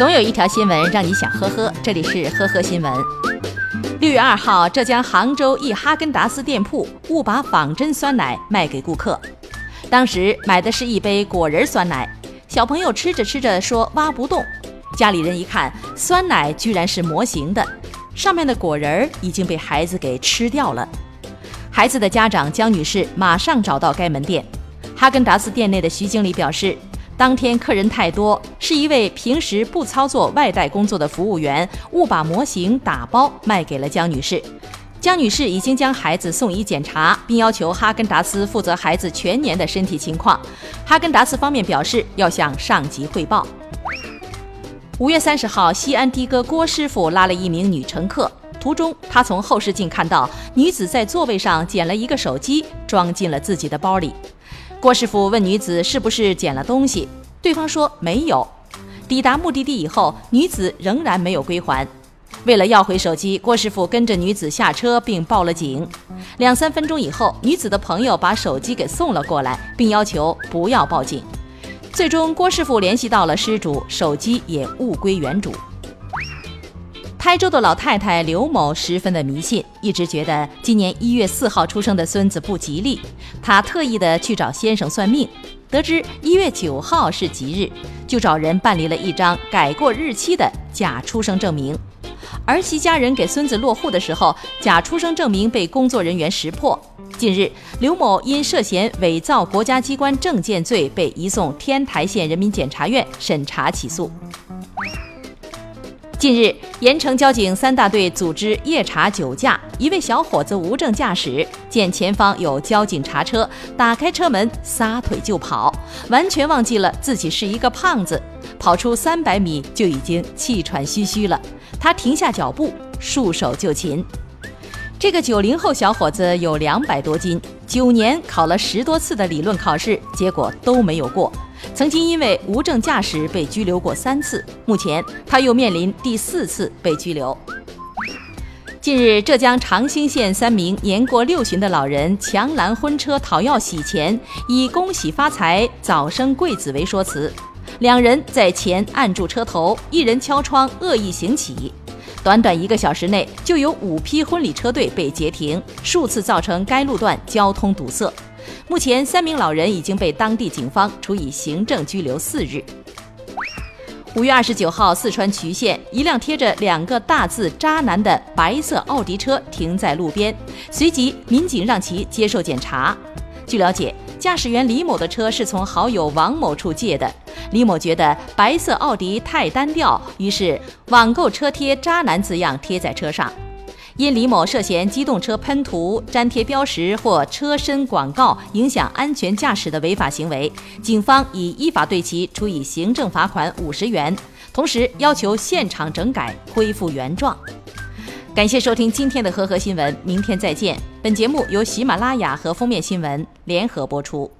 总有一条新闻让你想呵呵，这里是呵呵新闻。六月二号，浙江杭州一哈根达斯店铺误把仿真酸奶卖给顾客，当时买的是一杯果仁酸奶，小朋友吃着吃着说挖不动，家里人一看，酸奶居然是模型的，上面的果仁已经被孩子给吃掉了。孩子的家长江女士马上找到该门店，哈根达斯店内的徐经理表示。当天客人太多，是一位平时不操作外带工作的服务员误把模型打包卖给了江女士。江女士已经将孩子送医检查，并要求哈根达斯负责孩子全年的身体情况。哈根达斯方面表示要向上级汇报。五月三十号，西安的哥郭师傅拉了一名女乘客，途中他从后视镜看到女子在座位上捡了一个手机，装进了自己的包里。郭师傅问女子是不是捡了东西，对方说没有。抵达目的地以后，女子仍然没有归还。为了要回手机，郭师傅跟着女子下车并报了警。两三分钟以后，女子的朋友把手机给送了过来，并要求不要报警。最终，郭师傅联系到了失主，手机也物归原主。台州的老太太刘某十分的迷信，一直觉得今年一月四号出生的孙子不吉利。她特意的去找先生算命，得知一月九号是吉日，就找人办理了一张改过日期的假出生证明。儿媳家人给孙子落户的时候，假出生证明被工作人员识破。近日，刘某因涉嫌伪造国家机关证件罪，被移送天台县人民检察院审查起诉。近日，盐城交警三大队组织夜查酒驾，一位小伙子无证驾驶，见前方有交警查车，打开车门撒腿就跑，完全忘记了自己是一个胖子，跑出三百米就已经气喘吁吁了。他停下脚步，束手就擒。这个九零后小伙子有两百多斤，九年考了十多次的理论考试，结果都没有过。曾经因为无证驾驶被拘留过三次，目前他又面临第四次被拘留。近日，浙江长兴县三名年过六旬的老人强拦婚车讨要喜钱，以“恭喜发财、早生贵子”为说辞，两人在前按住车头，一人敲窗恶意行乞。短短一个小时内，就有五批婚礼车队被截停，数次造成该路段交通堵塞。目前，三名老人已经被当地警方处以行政拘留四日。五月二十九号，四川渠县一辆贴着两个大字“渣男”的白色奥迪车停在路边，随即民警让其接受检查。据了解，驾驶员李某的车是从好友王某处借的。李某觉得白色奥迪太单调，于是网购车贴“渣男”字样贴在车上。因李某涉嫌机动车喷涂、粘贴标识或车身广告影响安全驾驶的违法行为，警方已依法对其处以行政罚款五十元，同时要求现场整改恢复原状。感谢收听今天的和合新闻，明天再见。本节目由喜马拉雅和封面新闻联合播出。